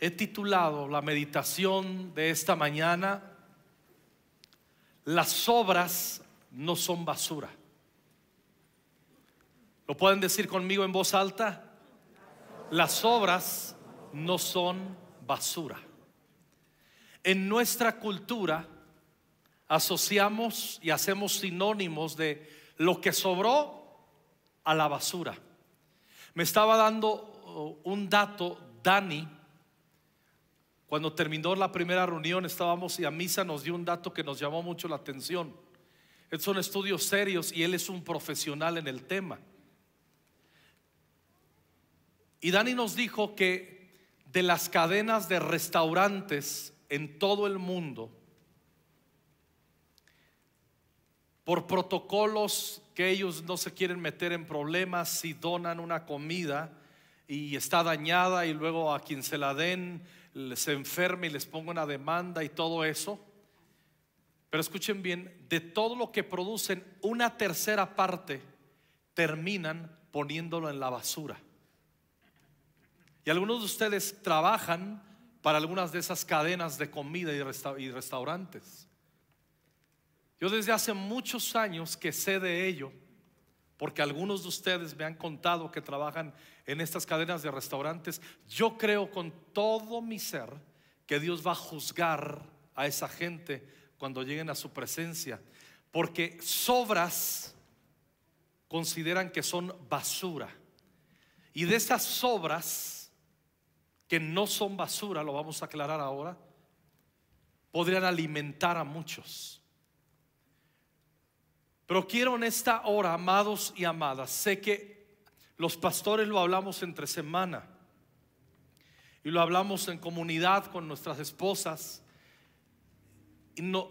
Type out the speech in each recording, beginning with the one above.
he titulado la meditación de esta mañana, Las obras no son basura. ¿Lo pueden decir conmigo en voz alta? Las obras no son basura. En nuestra cultura asociamos y hacemos sinónimos de lo que sobró a la basura. Me estaba dando uh, un dato, Dani, cuando terminó la primera reunión estábamos y a misa nos dio un dato que nos llamó mucho la atención. Son estudios serios y él es un profesional en el tema. Y Dani nos dijo que de las cadenas de restaurantes en todo el mundo, por protocolos que ellos no se quieren meter en problemas si donan una comida y está dañada y luego a quien se la den se enferme y les ponga una demanda y todo eso. Pero escuchen bien, de todo lo que producen, una tercera parte terminan poniéndolo en la basura. Y algunos de ustedes trabajan para algunas de esas cadenas de comida y, restaurantes. Yo desde hace muchos años que sé de ello, porque algunos de ustedes me han contado que trabajan en estas cadenas de restaurantes, yo creo con todo mi ser que Dios va a juzgar a esa gente cuando lleguen a su presencia, porque sobras consideran que son basura. Y de esas sobras que no son basura, lo vamos a aclarar ahora, podrían alimentar a muchos. Pero quiero en esta hora, amados y amadas, sé que los pastores lo hablamos entre semana y lo hablamos en comunidad con nuestras esposas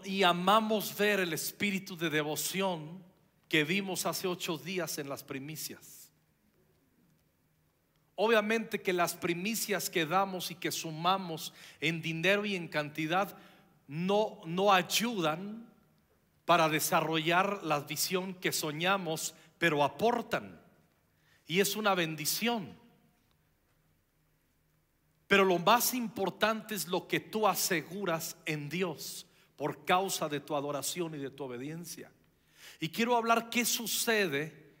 y, amamos ver el espíritu de devoción que vimos hace ocho días en las primicias. Obviamente que las primicias que damos y que sumamos en dinero y en cantidad no, no ayudan para desarrollar la visión que soñamos, pero aportan. Y es una bendición. Pero lo más importante es lo que tú aseguras en Dios por causa de tu adoración y de tu obediencia. Y quiero hablar qué sucede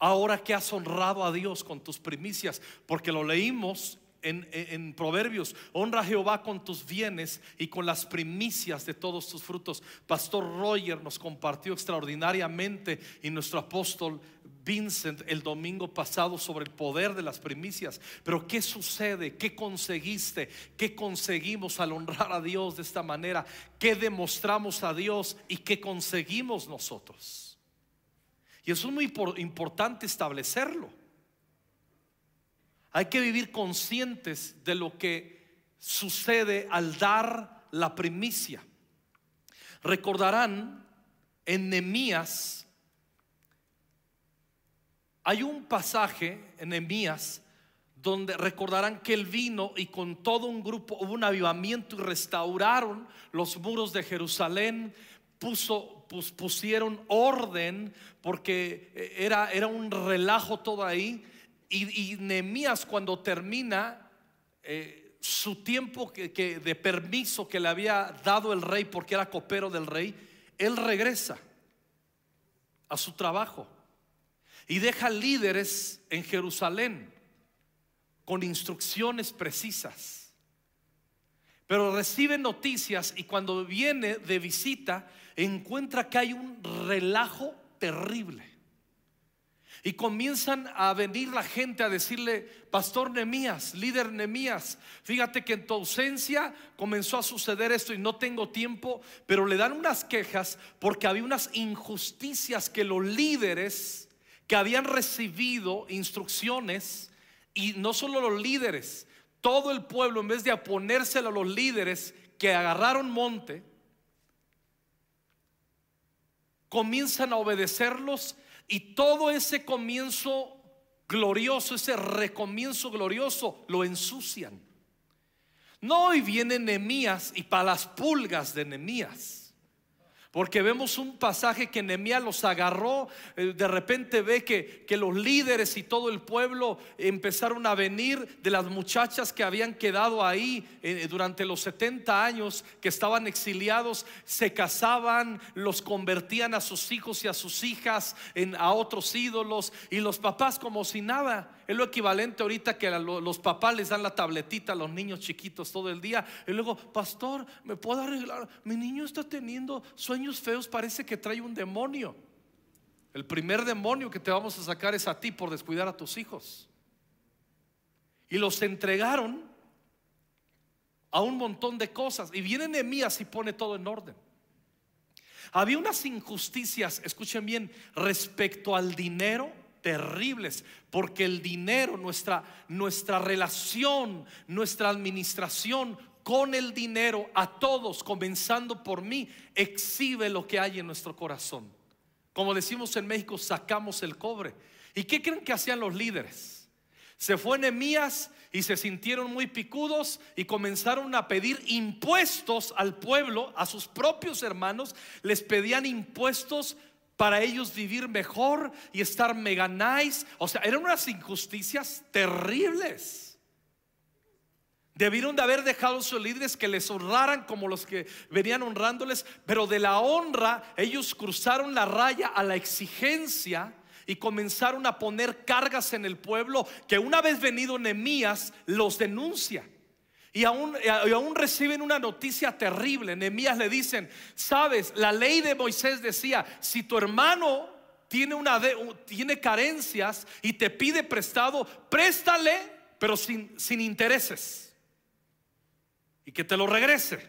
ahora que has honrado a Dios con tus primicias, porque lo leímos en, Proverbios, honra a Jehová con tus bienes y con las primicias de todos tus frutos. Pastor Roger nos compartió extraordinariamente y nuestro apóstol Vincent el domingo pasado sobre el poder de las primicias. Pero ¿qué sucede? ¿Qué conseguiste? ¿Qué conseguimos al honrar a Dios de esta manera? ¿Qué demostramos a Dios y qué conseguimos nosotros? Y eso es muy importante establecerlo. Hay que vivir conscientes de lo que sucede al dar la primicia. Recordarán en hay un pasaje en Nehemías donde recordarán que él vino y con todo un grupo hubo un avivamiento y restauraron los muros de Jerusalén, puso, pusieron orden porque eh, era, era un relajo todo ahí. Y, y Nehemías cuando termina eh, su tiempo que, de permiso que le había dado el rey porque era copero del rey, él regresa a su trabajo y deja líderes en Jerusalén con instrucciones precisas. Pero recibe noticias y cuando viene de visita encuentra que hay un relajo terrible. Y comienzan a venir la gente a decirle, Pastor Nemías, líder Nemías, fíjate que en tu ausencia comenzó a suceder esto y no tengo tiempo, pero le dan unas quejas porque había unas injusticias que los líderes que habían recibido instrucciones, y no solo los líderes, todo el pueblo, en vez de oponérselo a los líderes que agarraron monte, comienzan a obedecerlos y todo ese comienzo glorioso, ese recomienzo glorioso, lo ensucian. No, y viene Nemías y para las pulgas de Nemías. Porque vemos un pasaje que Nehemías los agarró, eh, de repente ve que, que, los líderes y todo el pueblo empezaron a venir de las muchachas que habían quedado ahí eh, durante los 70 años que estaban exiliados, se casaban, los convertían a sus hijos y a sus hijas en, a otros ídolos y los papás como si nada. Es lo equivalente ahorita que los papás les dan la tabletita a los niños chiquitos todo el día. Y luego, pastor, ¿me puedo arreglar? Mi niño está teniendo sueños feos, parece que trae un demonio. El primer demonio que te vamos a sacar es a ti por descuidar a tus hijos. Y los entregaron a un montón de cosas. Y viene Nehemías y pone todo en orden. Había unas injusticias, escuchen bien, respecto al dinero terribles, porque el dinero, nuestra, nuestra relación, nuestra administración con el dinero a todos, comenzando por mí, exhibe lo que hay en nuestro corazón. Como decimos en México, sacamos el cobre. ¿Y qué creen que hacían los líderes? Se fue Nehemías y se sintieron muy picudos y comenzaron a pedir impuestos al pueblo, a sus propios hermanos, les pedían impuestos para ellos vivir mejor y estar mega. O sea, eran unas injusticias terribles. Debieron de haber dejado a sus líderes que les honraran como los que venían honrándoles, pero de la honra ellos cruzaron la raya a la exigencia y comenzaron a poner cargas en el pueblo que una vez venido Nehemías los denuncia. Y aún, reciben una noticia terrible. Nehemías le dicen, sabes, la ley de Moisés decía, si tu hermano tiene, una tiene carencias y te pide prestado, préstale, pero sin, sin intereses. Y que te lo regrese.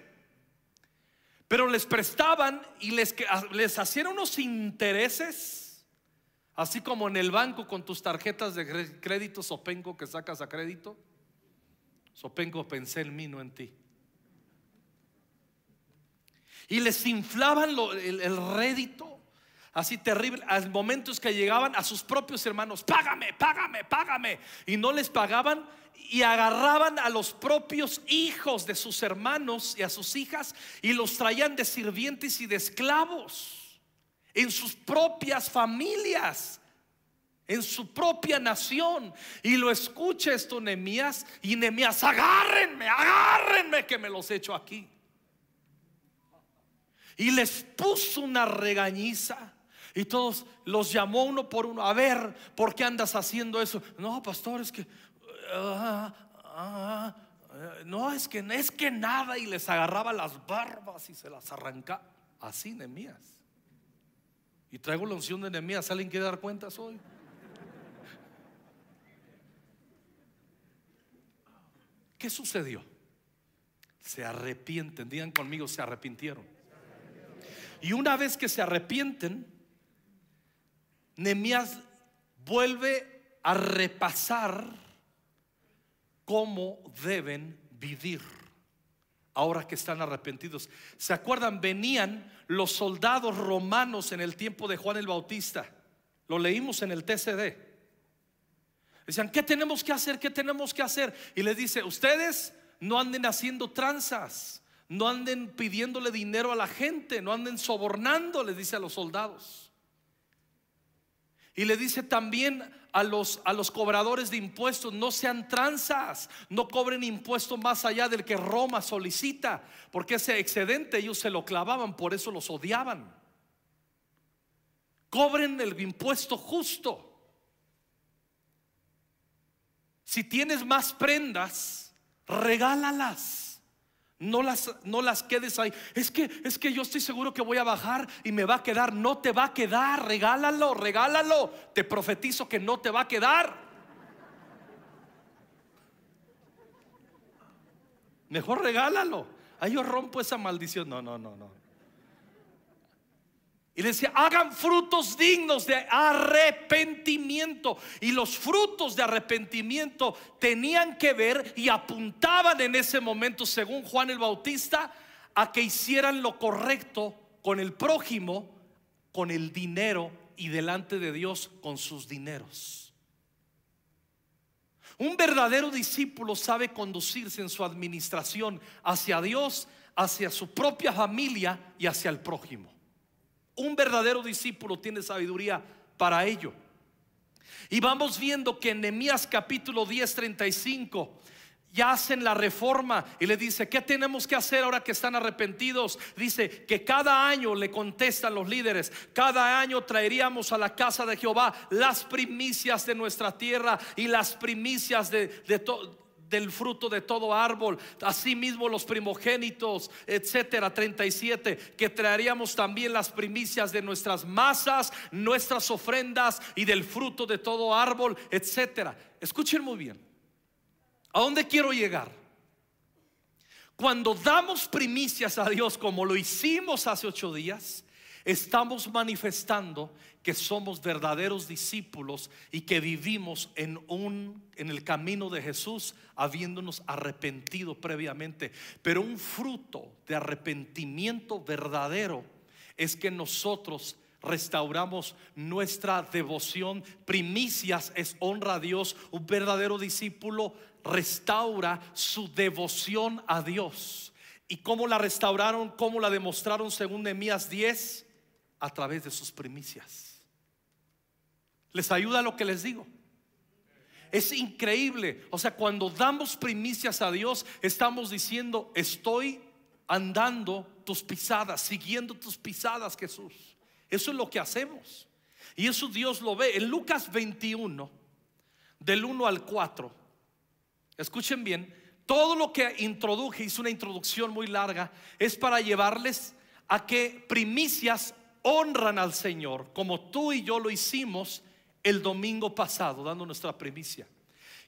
Pero les prestaban y les, les hacían unos intereses, así como en el banco con tus tarjetas de crédito Sopenco que sacas a crédito Sopenco pensé en mí, no en ti. Y les inflaban el, rédito así terrible. Al momentos que llegaban a sus propios hermanos, págame, págame, págame. Y no les pagaban y agarraban a los propios hijos de sus hermanos y a sus hijas y los traían de sirvientes y de esclavos en sus propias familias en su propia nación. Y lo escucha esto Nemías y Nemías, agárrenme, agárrenme que me los echo aquí. Y les puso una regañiza. Y todos los llamó uno por uno. A ver, ¿por qué andas haciendo eso? No, pastor, es que... Ah, ah, no, es que, es que nada. Y les agarraba las barbas y se las arranca. Así Nemías. Y traigo la unción de Nemías. ¿Alguien quiere dar cuentas hoy? ¿Qué sucedió? Se arrepienten, digan conmigo, se arrepintieron. Y una vez que se arrepienten, Nehemías vuelve a repasar cómo deben vivir ahora que están arrepentidos. ¿Se acuerdan? Venían los soldados romanos en el tiempo de Juan el Bautista. Lo leímos en el TCD. Decían, ¿qué tenemos que hacer? ¿Qué tenemos que hacer? Y les dice, ustedes no anden haciendo tranzas, no anden pidiéndole dinero a la gente, no anden sobornando, les dice a los soldados. Y le dice también a los, a los cobradores de impuestos, no sean tranzas, no cobren impuestos más allá del que Roma solicita, porque ese excedente ellos se lo clavaban, por eso los odiaban. Cobren el impuesto justo. Si tienes más prendas, regálalas. No las, no las quedes ahí. Es que, es que yo estoy seguro que voy a bajar y me va a quedar. No te va a quedar. Regálalo, regálalo. Te profetizo que no te va a quedar. Mejor regálalo. Ahí yo rompo esa maldición. No, no, no, no. Y decía, hagan frutos dignos de arrepentimiento. Y los frutos de arrepentimiento tenían que ver y apuntaban en ese momento, según Juan el Bautista, a que hicieran lo correcto con el prójimo, con el dinero y delante de Dios con sus dineros. Un verdadero discípulo sabe conducirse en su administración hacia Dios, hacia su propia familia y hacia el prójimo. Un verdadero discípulo tiene sabiduría para ello. Y vamos viendo que en Nehemías capítulo 10, 35 ya hacen la reforma y le dice, ¿qué tenemos que hacer ahora que están arrepentidos? Dice que cada año le contestan los líderes, cada año traeríamos a la casa de Jehová las primicias de nuestra tierra y las primicias de, del fruto de todo árbol, asimismo los primogénitos, etcétera, 37, que traeríamos también las primicias de nuestras masas, nuestras ofrendas y del fruto de todo árbol, etcétera. Escuchen muy bien. ¿A dónde quiero llegar? Cuando damos primicias a Dios como lo hicimos hace ocho días, estamos manifestando que somos verdaderos discípulos y que vivimos en un en el camino de Jesús habiéndonos arrepentido previamente, pero un fruto de arrepentimiento verdadero es que nosotros restauramos nuestra devoción. Primicias es honra a Dios. Un verdadero discípulo restaura su devoción a Dios. ¿Y cómo la restauraron? ¿Cómo la demostraron según Nehemías 10? A través de sus primicias. ¿Les ayuda lo que les digo? Es increíble. O sea, cuando damos primicias a Dios, estamos diciendo, estoy andando tus pisadas, siguiendo tus pisadas, Jesús. Eso es lo que hacemos. Y eso Dios lo ve. En Lucas 21, del 1 al 4, escuchen bien, todo lo que introduje, hice una introducción muy larga, es para llevarles a que primicias honran al Señor, como tú y yo lo hicimos el domingo pasado, dando nuestra primicia.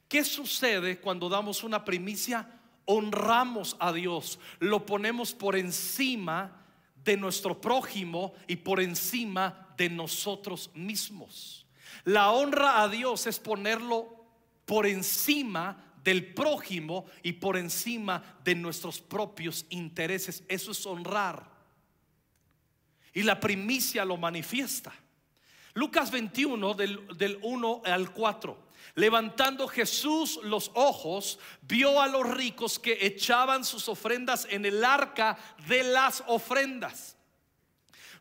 ¿Qué sucede cuando damos una primicia? Honramos a Dios, lo ponemos por encima de nuestro prójimo y por encima de nosotros mismos. La honra a Dios es ponerlo por encima del prójimo y por encima de nuestros propios intereses. Eso es honrar. Y la primicia lo manifiesta. Lucas 21 del, del 1 al 4. Levantando Jesús los ojos, vio a los ricos que echaban sus ofrendas en el arca de las ofrendas.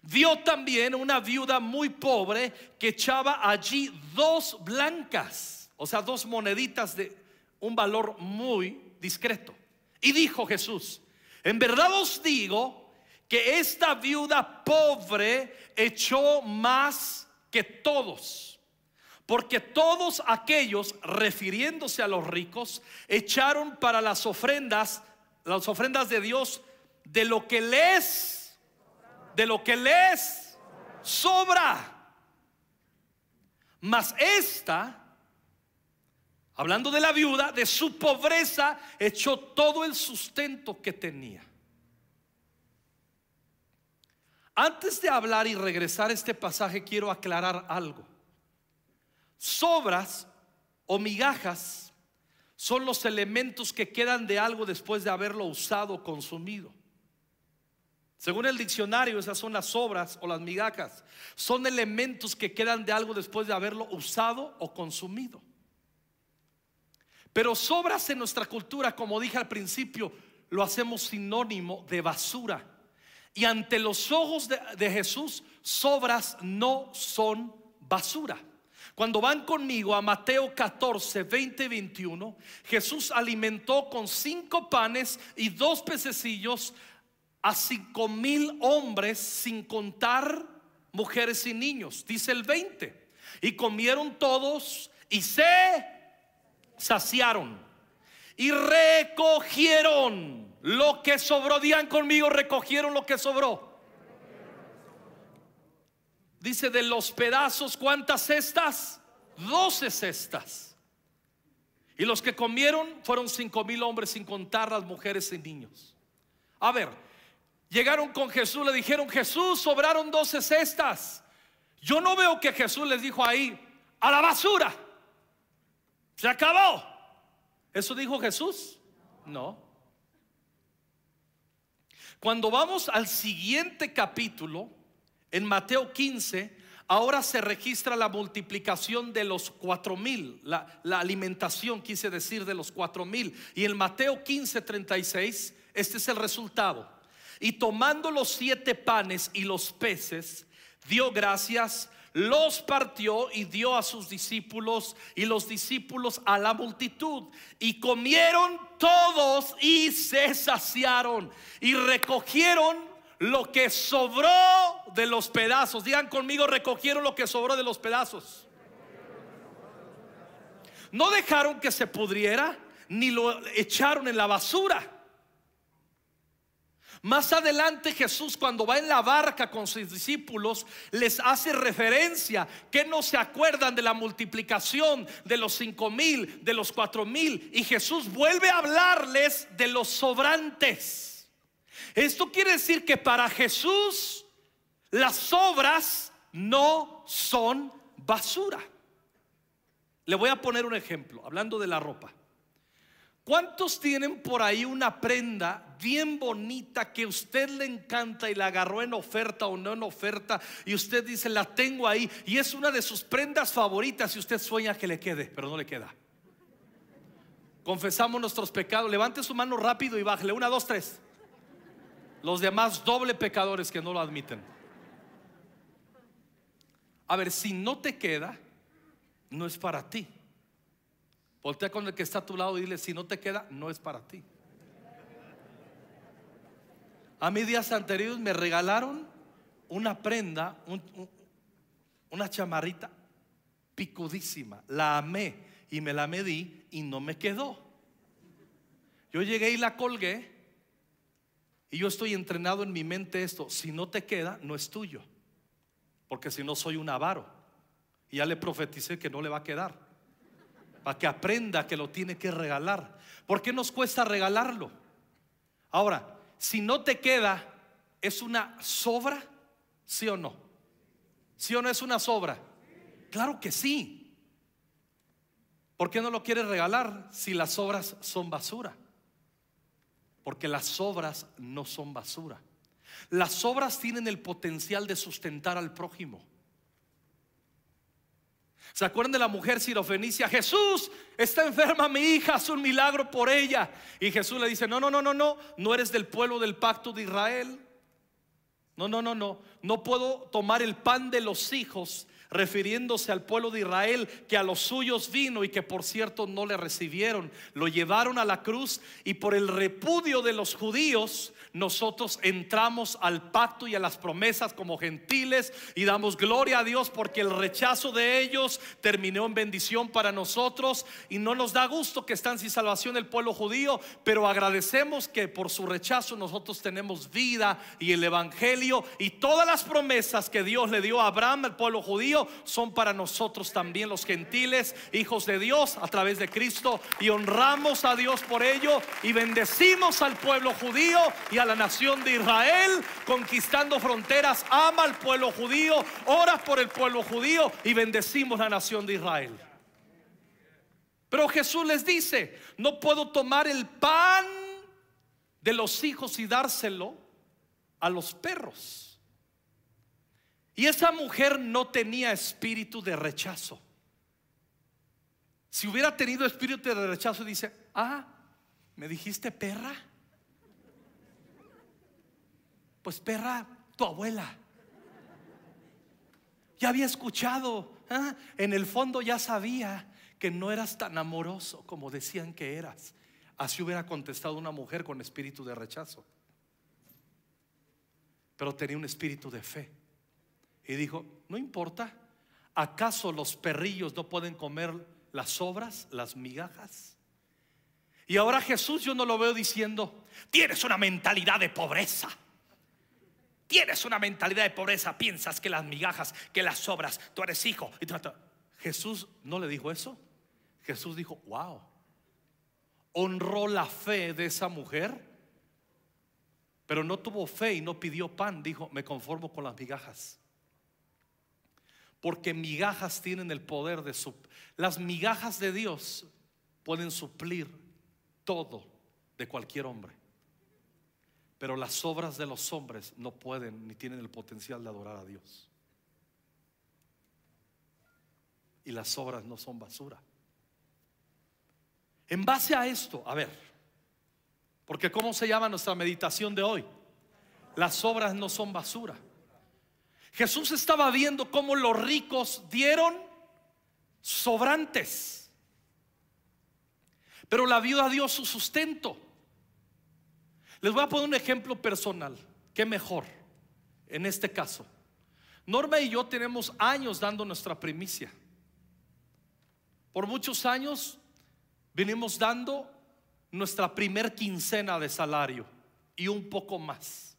Vio también una viuda muy pobre que echaba allí dos blancas, o sea, dos moneditas de un valor muy discreto. Y dijo Jesús, en verdad os digo que esta viuda pobre echó más que todos porque todos aquellos, refiriéndose a los ricos, echaron para las ofrendas, las ofrendas de Dios, de lo que les, de lo que les sobra. Mas esta, hablando de la viuda, de su pobreza, echó todo el sustento que tenía. Antes de hablar y regresar a este pasaje, quiero aclarar algo. Sobras o migajas son los elementos que quedan de algo después de haberlo usado o consumido. Según el diccionario, esas son las sobras o las migajas. Son elementos que quedan de algo después de haberlo usado o consumido. Pero sobras en nuestra cultura, como dije al principio, lo hacemos sinónimo de basura. Y ante los ojos de, Jesús, sobras no son basura. Cuando van conmigo a Mateo 14, 20 y 21, Jesús alimentó con cinco panes y dos pececillos a cinco mil hombres sin contar mujeres y niños. Dice el 20. Y comieron todos y se saciaron. Y recogieron lo que sobró. Conmigo, recogieron lo que sobró. Dice de los pedazos, ¿cuántas cestas? Doce cestas. Y los que comieron fueron cinco mil hombres sin contar las mujeres y niños. A ver, llegaron con Jesús, le dijeron, Jesús, sobraron doce cestas. Yo no veo que Jesús les dijo ahí, a la basura. Se acabó. ¿Eso dijo Jesús? No. Cuando vamos al siguiente capítulo, en Mateo 15, ahora se registra la multiplicación de los cuatro mil, la, alimentación, quise decir, de los cuatro mil. Y en Mateo 15, 36, este es el resultado. Y tomando los siete panes y los peces, dio gracias, los partió y dio a sus discípulos y los discípulos a la multitud. Y comieron todos y se saciaron y recogieron lo que sobró de los pedazos. Digan conmigo, recogieron lo que sobró de los pedazos. No dejaron que se pudriera, ni lo echaron en la basura. Más adelante Jesús cuando va en la barca con sus discípulos les hace referencia que no se acuerdan de la multiplicación de los cinco mil, de los cuatro mil y Jesús vuelve a hablarles de los sobrantes. Esto quiere decir que para Jesús las sobras no son basura. Le voy a poner un ejemplo, hablando de la ropa. ¿Cuántos tienen por ahí una prenda bien bonita que usted le encanta y la agarró en oferta o no en oferta y usted dice la tengo ahí y es una de sus prendas favoritas y usted sueña que le quede, pero no le queda? Confesamos nuestros pecados. Levante su mano rápido y bájale. Una, dos, tres. Los demás doble pecadores que no lo admiten. A ver, si no te queda, no es para ti. Voltea con el que está a tu lado y dile, si no te queda, no es para ti. A mí días anteriores me regalaron una prenda, una chamarrita picudísima. La amé y me la medí y no me quedó. Yo llegué y la colgué y yo estoy entrenado en mi mente esto, si no te queda, no es tuyo. Porque si no soy un avaro. Y ya le profeticé que no le va a quedar para que aprenda que lo tiene que regalar. ¿Por qué nos cuesta regalarlo? Ahora, si no te queda, ¿es una sobra? ¿Sí o no? ¿Sí o no es una sobra? Claro que sí. ¿Por qué no lo quieres regalar si las obras son basura? Porque las obras no son basura. Las obras tienen el potencial de sustentar al prójimo. ¿Se acuerdan de la mujer sirofenicia? Jesús, está enferma mi hija, haz un milagro por ella. Y Jesús le dice, no, no, no, no, no, no eres del pueblo del pacto de Israel. No, no, no, no, no puedo tomar el pan de los hijos refiriéndose al pueblo de Israel que a los suyos vino y que por cierto no le recibieron. Lo llevaron a la cruz y por el repudio de los judíos nosotros entramos al pacto y a las promesas como gentiles y damos gloria a Dios porque el rechazo de ellos terminó en bendición para nosotros y no nos da gusto que están sin salvación el pueblo judío, pero agradecemos que por su rechazo nosotros tenemos vida y el evangelio y todas las promesas que Dios le dio a Abraham, al pueblo judío, son para nosotros también los gentiles, hijos de Dios a través de Cristo y honramos a Dios por ello y bendecimos al pueblo judío y a la nación de Israel, conquistando fronteras, ama al pueblo judío, ora por el pueblo judío y bendecimos la nación de Israel. Pero Jesús les dice, no puedo tomar el pan de los hijos y dárselo a los perros. Y esa mujer no tenía espíritu de rechazo. Si hubiera tenido espíritu de rechazo, dice, ah, ¿me dijiste perra? Pues perra, tu abuela. Ya había escuchado, ¿ah? en el fondo ya sabía que no eras tan amoroso como decían que eras. Así hubiera contestado una mujer con espíritu de rechazo. Pero tenía un espíritu de fe. Y dijo, no importa, ¿acaso los perrillos no pueden comer las sobras, las migajas? Y ahora Jesús yo no lo veo diciendo, tienes una mentalidad de pobreza. Tienes una mentalidad de pobreza, piensas que las migajas, que las sobras, tú eres hijo. Y Jesús no le dijo eso. Jesús dijo, wow, honró la fe de esa mujer, pero no tuvo fe y no pidió pan. Dijo, me conformo con las migajas. Porque migajas tienen el poder de su... Las migajas de Dios pueden suplir todo de cualquier hombre. Pero las obras de los hombres no pueden ni tienen el potencial de adorar a Dios. Y las obras no son basura. En base a esto, a ver, porque ¿cómo se llama nuestra meditación de hoy? Las obras no son basura. Jesús estaba viendo cómo los ricos dieron sobrantes. Pero la viuda dio su sustento. Les voy a poner un ejemplo personal. ¿Qué mejor en este caso? Norma y yo tenemos años dando nuestra primicia. Por muchos años venimos dando nuestra primer quincena de salario y un poco más.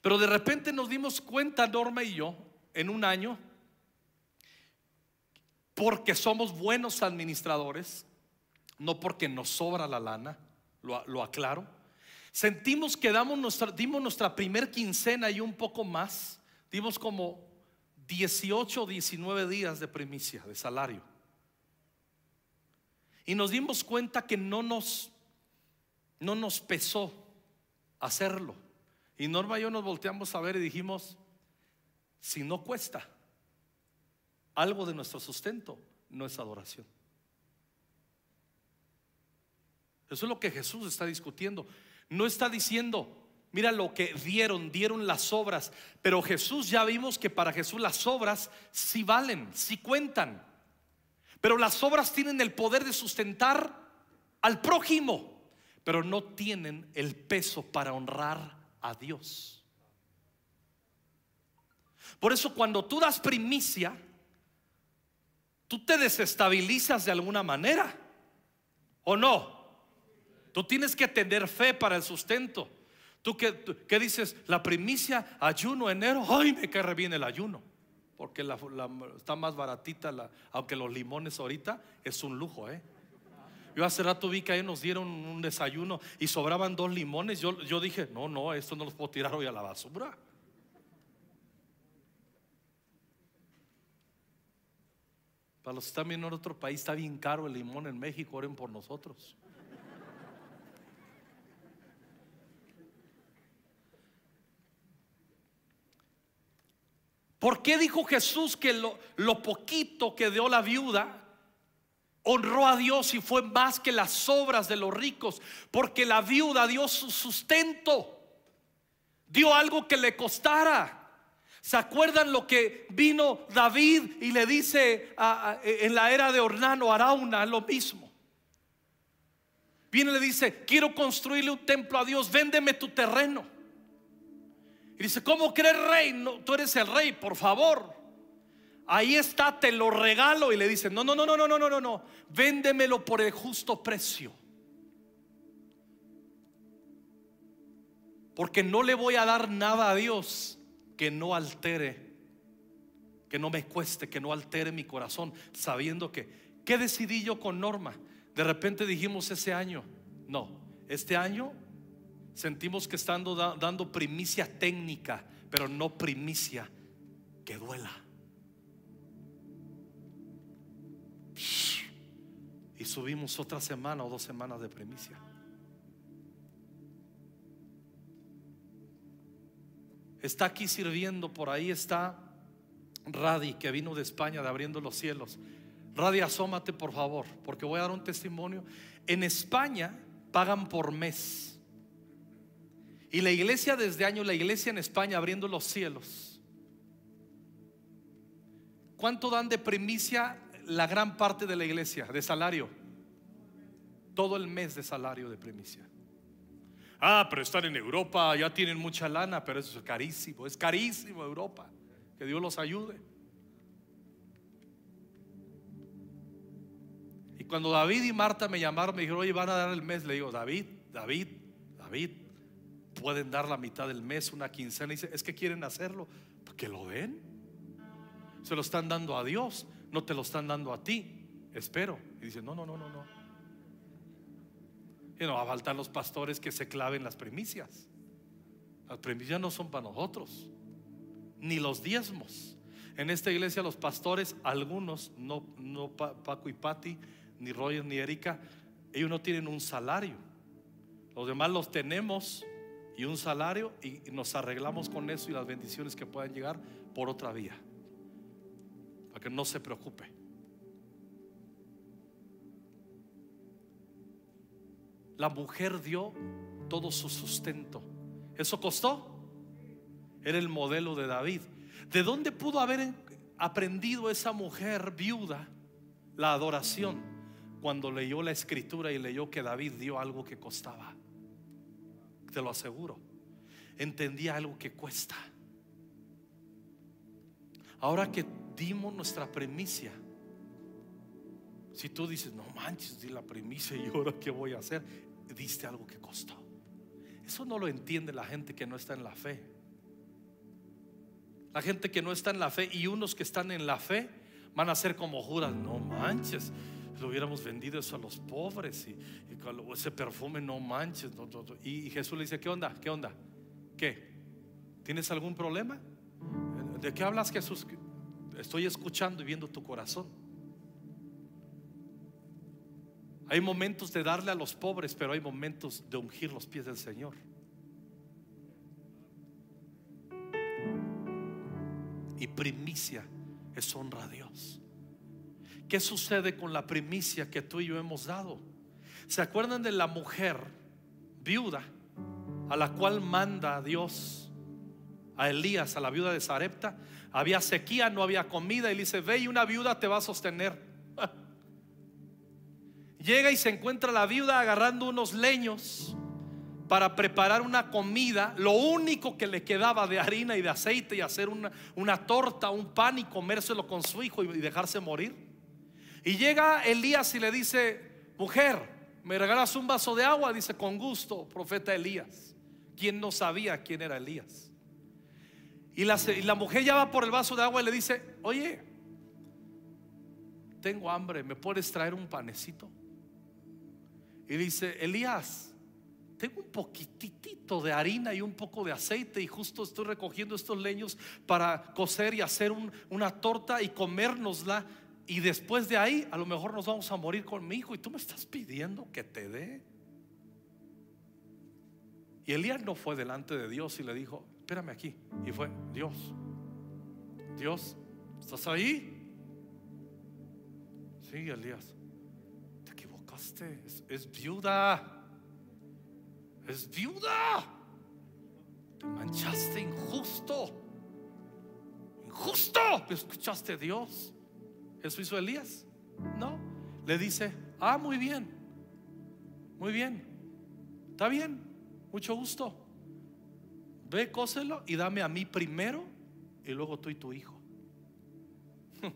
Pero de repente nos dimos cuenta, Norma y yo, en un año, porque somos buenos administradores, no porque nos sobra la lana, lo, aclaro. Sentimos que damos dimos nuestra primer quincena y un poco más, dimos como 18 o 19 días de primicia, de salario. Y nos dimos cuenta que no nos, no nos pesó hacerlo. Y Norma y yo nos volteamos a ver y dijimos, si no cuesta algo de nuestro sustento, no es adoración. Eso es lo que Jesús está discutiendo. No está diciendo, mira lo que dieron, dieron las obras. Pero Jesús ya vimos que para Jesús las obras sí valen, sí cuentan. Pero las obras tienen el poder de sustentar al prójimo, pero no tienen el peso para honrar a Dios. Por eso cuando tú das primicia, tú te desestabilizas de alguna manera, ¿o no? Tú tienes que tener fe para el sustento. ¿Tú qué dices? La primicia, ayuno, enero. Ay, me cae bien el ayuno. Porque está más baratita, aunque los limones ahorita es un lujo, ¿eh? Yo hace rato vi que ahí nos dieron un desayuno y sobraban dos limones. Yo, yo dije, no, no, esto no los puedo tirar hoy a la basura. Para los que están viendo en otro país, está bien caro el limón en México, oren por nosotros. ¿Por qué dijo Jesús que lo, poquito que dio la viuda honró a Dios y fue más que las obras de los ricos? Porque la viuda dio su sustento, dio algo que le costara. ¿Se acuerdan lo que vino David y le dice en la era de Ornano, Arauna, lo mismo? Viene y le dice, quiero construirle un templo a Dios, véndeme tu terreno. Y dice, ¿cómo crees rey? No, tú eres el rey, por favor. Ahí está, te lo regalo. Y le dice, no, no, no, no, no, no, no, no. Véndemelo por el justo precio. Porque no le voy a dar nada a Dios que no altere, que no me cueste, que no altere mi corazón, sabiendo que, ¿qué decidí yo con Norma? De repente dijimos ese año, no, este año sentimos que estando dando primicia técnica, pero no primicia que duela. Y subimos otra semana o dos semanas de primicia. Está aquí sirviendo, por ahí está Radi, que vino de España de abriendo los cielos. Radi, asómate por favor, porque voy a dar un testimonio. En España pagan por mes. Y la iglesia desde años, la iglesia en España abriendo los cielos. ¿Cuánto dan de primicia la gran parte de la iglesia de salario? Todo el mes de salario de primicia. Ah, pero están en Europa, ya tienen mucha lana, pero eso es carísimo, es carísimo Europa. Que Dios los ayude. Y cuando David y Marta me llamaron, me dijeron, oye, van a dar el mes, le digo, David, David, David, pueden dar la mitad del mes, una quincena. Dice, es que quieren hacerlo. Que lo den. Se lo están dando a Dios, no te lo están dando a ti. Espero. Y dice, no, no, no, no, no. Y no va a faltar los pastores que se claven las primicias. Las primicias no son para nosotros, ni los diezmos. En esta iglesia los pastores, algunos, no, no Paco y Pati, ni Roger ni Erika, ellos no tienen un salario. Los demás los tenemos y un salario y nos arreglamos con eso y las bendiciones que puedan llegar por otra vía. Para que no se preocupe. La mujer dio todo su sustento. ¿Eso costó? Era el modelo de David. ¿De dónde pudo haber aprendido esa mujer viuda la adoración? Cuando leyó la escritura y leyó que David dio algo que costaba. Te lo aseguro. Entendía algo que cuesta. Ahora que dimos nuestra premicia, si tú dices, no manches, di la primicia y ahora qué voy a hacer, diste algo que costó. Eso no lo entiende la gente que no está en la fe. La gente que no está en la fe y unos que están en la fe van a ser como juras, no manches, lo hubiéramos vendido eso a los pobres y, ese perfume no manches. y, Jesús le dice, ¿qué onda? ¿Qué onda? ¿Qué? ¿Tienes algún problema? ¿De qué hablas Jesús? Estoy escuchando y viendo tu corazón. Hay momentos de darle a los pobres, pero hay momentos de ungir los pies del Señor. Y primicia es honra a Dios. ¿Qué sucede con la primicia que tú y yo hemos dado? ¿Se acuerdan de la mujer viuda a la cual manda Dios a Elías, a la viuda de Sarepta? Había sequía, no había comida y le dice, ve y una viuda te va a sostener. Llega y se encuentra la viuda agarrando unos leños para preparar una comida, lo único que le quedaba de harina y de aceite y hacer una, una torta, un pan y comérselo con su hijo y dejarse morir. Y llega Elías y le dice, mujer, ¿me regalas un vaso de agua? Dice, con gusto, profeta Elías. ¿Quién no sabía quién era Elías? Y la, mujer ya va por el vaso de agua y le dice, oye, tengo hambre, ¿me puedes traer un panecito? Y dice, Elías, tengo un poquitito de harina y un poco de aceite y justo estoy recogiendo estos leños para cocer y hacer una torta y comérnosla. Y después de ahí, a lo mejor nos vamos a morir con mi hijo y tú me estás pidiendo que te dé. Y Elías no fue delante de Dios y le dijo, espérame aquí. Y fue, Dios, Dios, ¿estás ahí? Sí, Elías es, viuda. Es viuda. Te manchaste injusto. Injusto. ¿Escuchaste Dios? ¿Eso hizo Elías? No. Le dice, ah, muy bien. Muy bien. Está bien. Mucho gusto. Ve, cóselo y dame a mí primero y luego tú y tu hijo.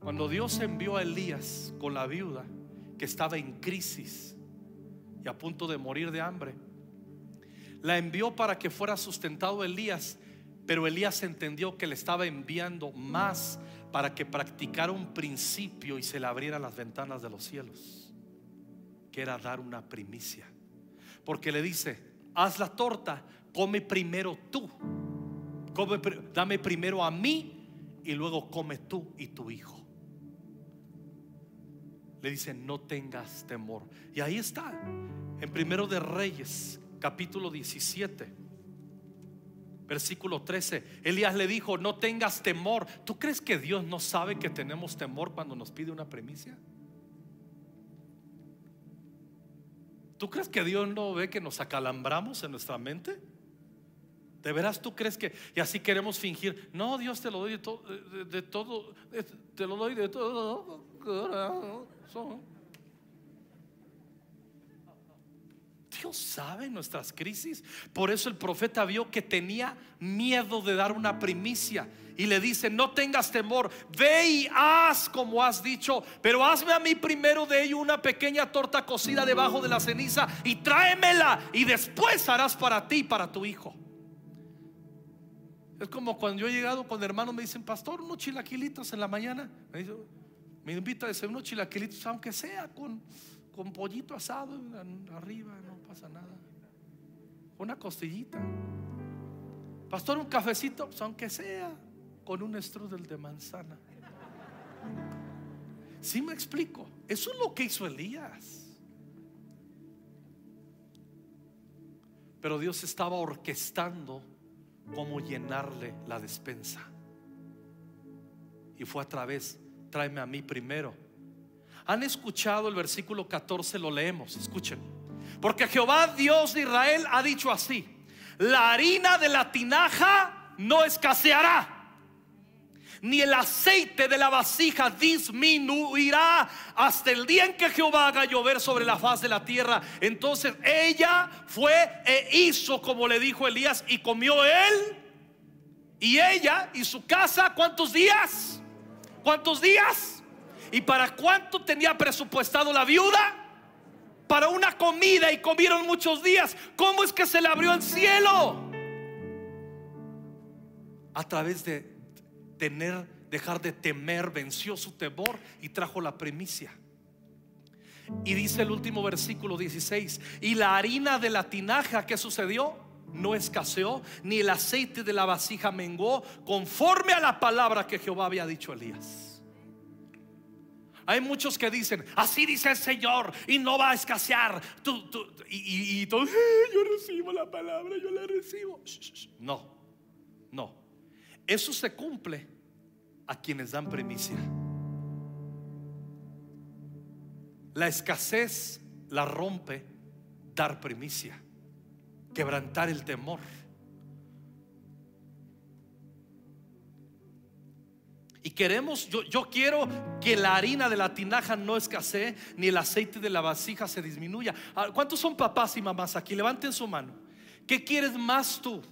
Cuando Dios envió a Elías con la viuda, que estaba en crisis y a punto de morir de hambre. La envió para que fuera sustentado Elías, pero Elías entendió que le estaba enviando más para que practicara un principio y se le abrieran las ventanas de los cielos, que era dar una primicia. Porque le dice, haz la torta, come primero tú, dame primero a mí y luego come tú y tu hijo le dice, no tengas temor. Y ahí está, en Primero de Reyes, capítulo 17, versículo 13. Elías le dijo, no tengas temor. ¿Tú crees que Dios no sabe que tenemos temor cuando nos pide una premicia? ¿Tú crees que Dios no ve que nos acalambramos en nuestra mente? ¿De veras tú crees que y así queremos fingir? No, Dios te lo doy de, todo, te lo doy de todo. Dios sabe nuestras crisis. Por eso el profeta vio que tenía miedo de dar una primicia. Y le dice, no tengas temor, ve y haz como has dicho, pero hazme a mí primero de ello una pequeña torta cocida debajo de la ceniza y tráemela y después harás para ti y para tu hijo. Es como cuando yo he llegado con hermanos me dicen, pastor, unos chilaquilitos en la mañana. Me dice, me invita a hacer unos chilaquilitos, aunque sea con, con pollito asado arriba, no pasa nada. Una costillita. Pastor, un cafecito, pues, aunque sea con un strudel de manzana. Si me explico? Eso es lo que hizo Elías. Pero Dios estaba orquestando cómo llenarle la despensa. Y fue a través tráeme a mí primero. ¿Han escuchado el versículo 14? Lo leemos, escuchen. Porque Jehová Dios de Israel ha dicho así, la harina de la tinaja no escaseará ni el aceite de la vasija disminuirá hasta el día en que Jehová haga llover sobre la faz de la tierra. Entonces ella fue e hizo como le dijo Elías y comió él y ella y su casa. ¿Cuántos días? ¿Cuántos días? ¿Y para cuánto tenía presupuestado la viuda? Para una comida y comieron muchos días. ¿Cómo es que se le abrió el cielo? A través de tener, dejar de temer, venció su temor y trajo la primicia. Y dice el último versículo 16, y la harina de la tinaja, ¿qué sucedió? No escaseó, ni el aceite de la vasija menguó, conforme a la palabra que Jehová había dicho a Elías. Hay muchos que dicen, así dice el Señor, y no va a escasear. Tú, y, tú, yo recibo la palabra, yo la recibo. No. Eso se cumple a quienes dan primicia. La escasez la rompe dar primicia, quebrantar el temor. Y queremos, yo, quiero que la harina de la tinaja no escasee, ni el aceite de la vasija se disminuya. Ah, ¿Cuántos son papás y mamás aquí? Levanten su mano. ¿Qué quieres más tú?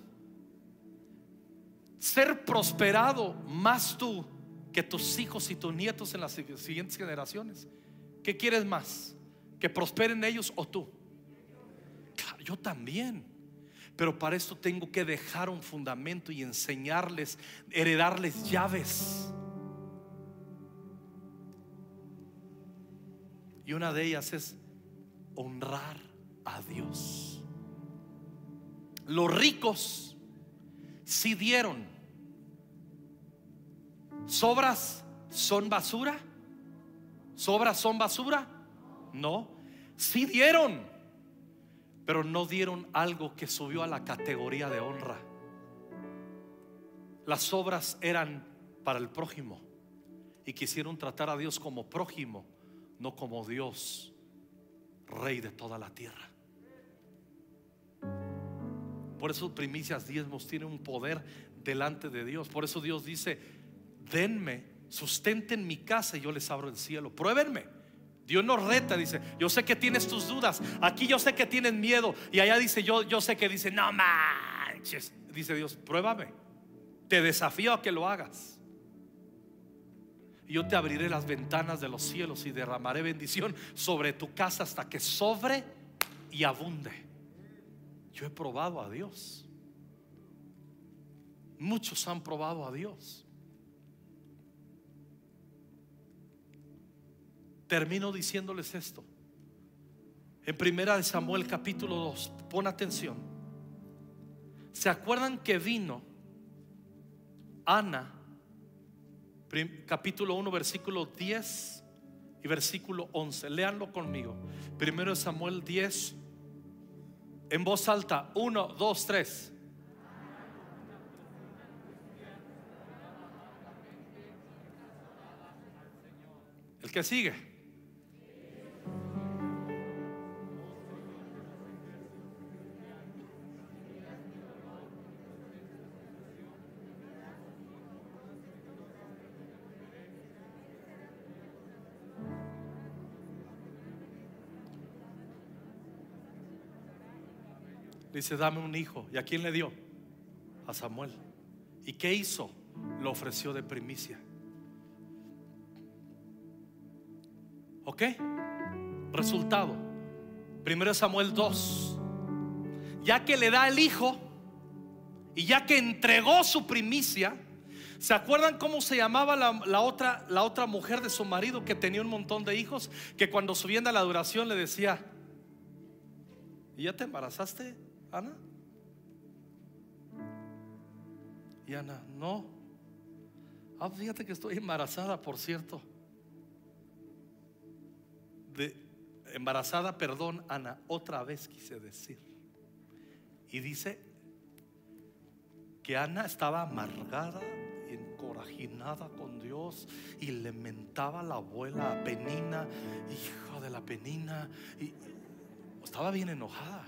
Ser prosperado más tú que tus hijos y tus nietos en las siguientes generaciones. ¿Qué quieres más? ¿Que prosperen ellos o tú? Claro, yo también. Pero para esto tengo que dejar un fundamento y enseñarles, heredarles llaves. Y una de ellas es honrar a Dios. Los ricos si dieron. ¿Sobras son basura? ¿Sobras son basura? No. Si dieron, pero no dieron algo que subió a la categoría de honra. Las obras eran para el prójimo y quisieron tratar a Dios como prójimo, no como Dios, rey de toda la tierra. Por eso primicias diezmos tienen un poder delante de Dios. Por eso Dios dice, denme, sustenten mi casa y yo les abro el cielo. Pruébenme. Dios nos reta, dice, yo sé que tienes tus dudas, aquí yo sé que tienes miedo y allá dice, yo, yo sé que dice, no manches, dice Dios, pruébame, te desafío a que lo hagas. Yo te abriré las ventanas de los cielos y derramaré bendición sobre tu casa hasta que sobre y abunde. Yo he probado a Dios. Muchos han probado a Dios. Termino diciéndoles esto. En primera de Samuel capítulo 2, pon atención. ¿Se acuerdan que vino Ana, capítulo 1, versículo 10 y versículo 11? Leanlo conmigo. Primero de Samuel 10, en voz alta. Uno, dos, tres. El que sigue. Dice, dame un hijo. ¿Y a quién le dio? A Samuel. ¿Y qué hizo? Lo ofreció de primicia. ¿Ok? Resultado. Primero Samuel 2. Ya que le da el hijo y ya que entregó su primicia, ¿se acuerdan cómo se llamaba la, otra, la otra mujer de su marido que tenía un montón de hijos? Que cuando subían a la duración le decía, ¿y ya te embarazaste? Ana. Y Ana, no. Ah, fíjate que estoy embarazada, por cierto. De, embarazada, perdón, Ana, otra vez quise decir. Y dice que Ana estaba amargada, encorajinada con Dios y le mentaba a la abuela a Penina, hija de la Penina, y estaba bien enojada.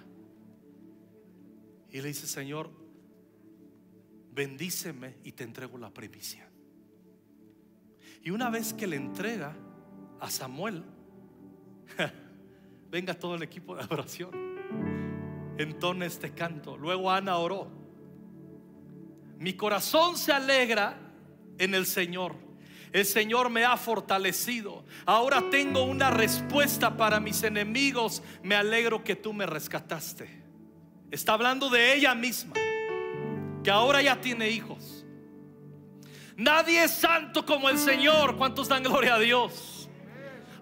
Y le dice, Señor, bendíceme y te entrego la primicia. Y una vez que le entrega a Samuel, venga todo el equipo de adoración, entona este canto. Luego Ana oró. Mi corazón se alegra en el Señor. El Señor me ha fortalecido. Ahora tengo una respuesta para mis enemigos. Me alegro que tú me rescataste. Está hablando de ella misma, que ahora ya tiene hijos. Nadie es santo como el Señor. ¿Cuántos dan gloria a Dios?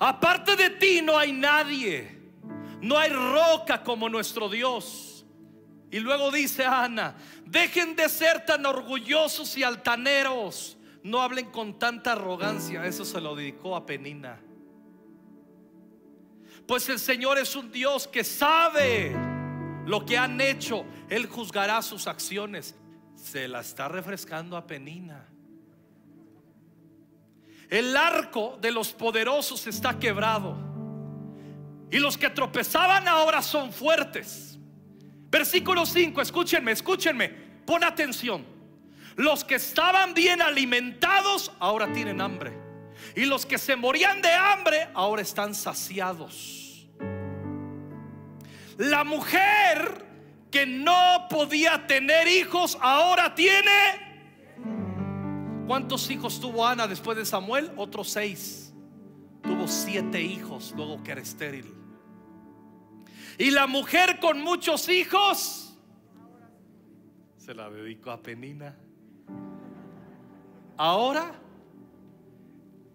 Aparte de ti no hay nadie. No hay roca como nuestro Dios. Y luego dice Ana, dejen de ser tan orgullosos y altaneros. No hablen con tanta arrogancia. Eso se lo dedicó a Penina. Pues el Señor es un Dios que sabe lo que han hecho. Él juzgará sus acciones. Se la está refrescando a Penina. El arco de los poderosos está quebrado. Y los que tropezaban ahora son fuertes. Versículo 5, escúchenme, escúchenme, pon atención. Los que estaban bien alimentados ahora tienen hambre. Y los que se morían de hambre ahora están saciados. La mujer que no podía tener hijos ahora tiene ¿Cuántos hijos tuvo Ana después de Samuel? Otros seis. Tuvo siete hijos luego que era estéril. Y la mujer con muchos hijos se la dedicó a Penina. Ahora,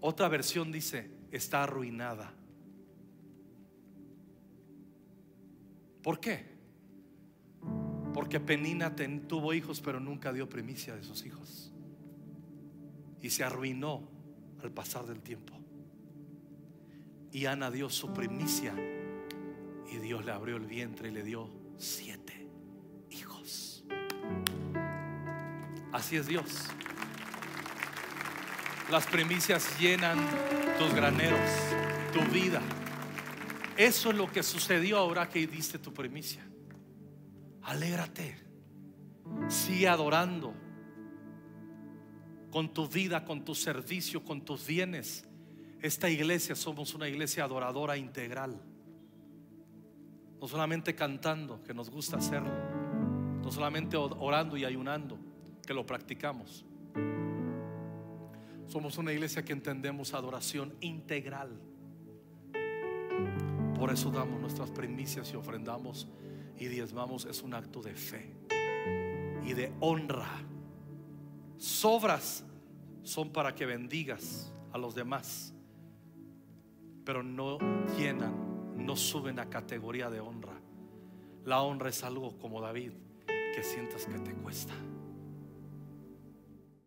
otra versión dice, está arruinada. ¿Por qué? Porque Penina tuvo hijos pero nunca dio primicia de sus hijos y se arruinó al pasar del tiempo. Y Ana dio su primicia y Dios le abrió el vientre y le dio siete hijos. Así es Dios. Las primicias llenan tus graneros, tu vida. Eso es lo que sucedió ahora que diste tu primicia. Alégrate. Sigue adorando con tu vida, con tu servicio, con tus bienes. Esta iglesia somos una iglesia adoradora integral. No solamente cantando, que nos gusta hacerlo. No solamente orando y ayunando, que lo practicamos. Somos una iglesia que entendemos adoración integral. Por eso damos nuestras primicias y ofrendamos y diezmamos. Es un acto de fe y de honra Sobras son para que bendigas a los demás, pero no llenan, no suben a categoría de honra. La honra es algo como David, que sientas que te cuesta.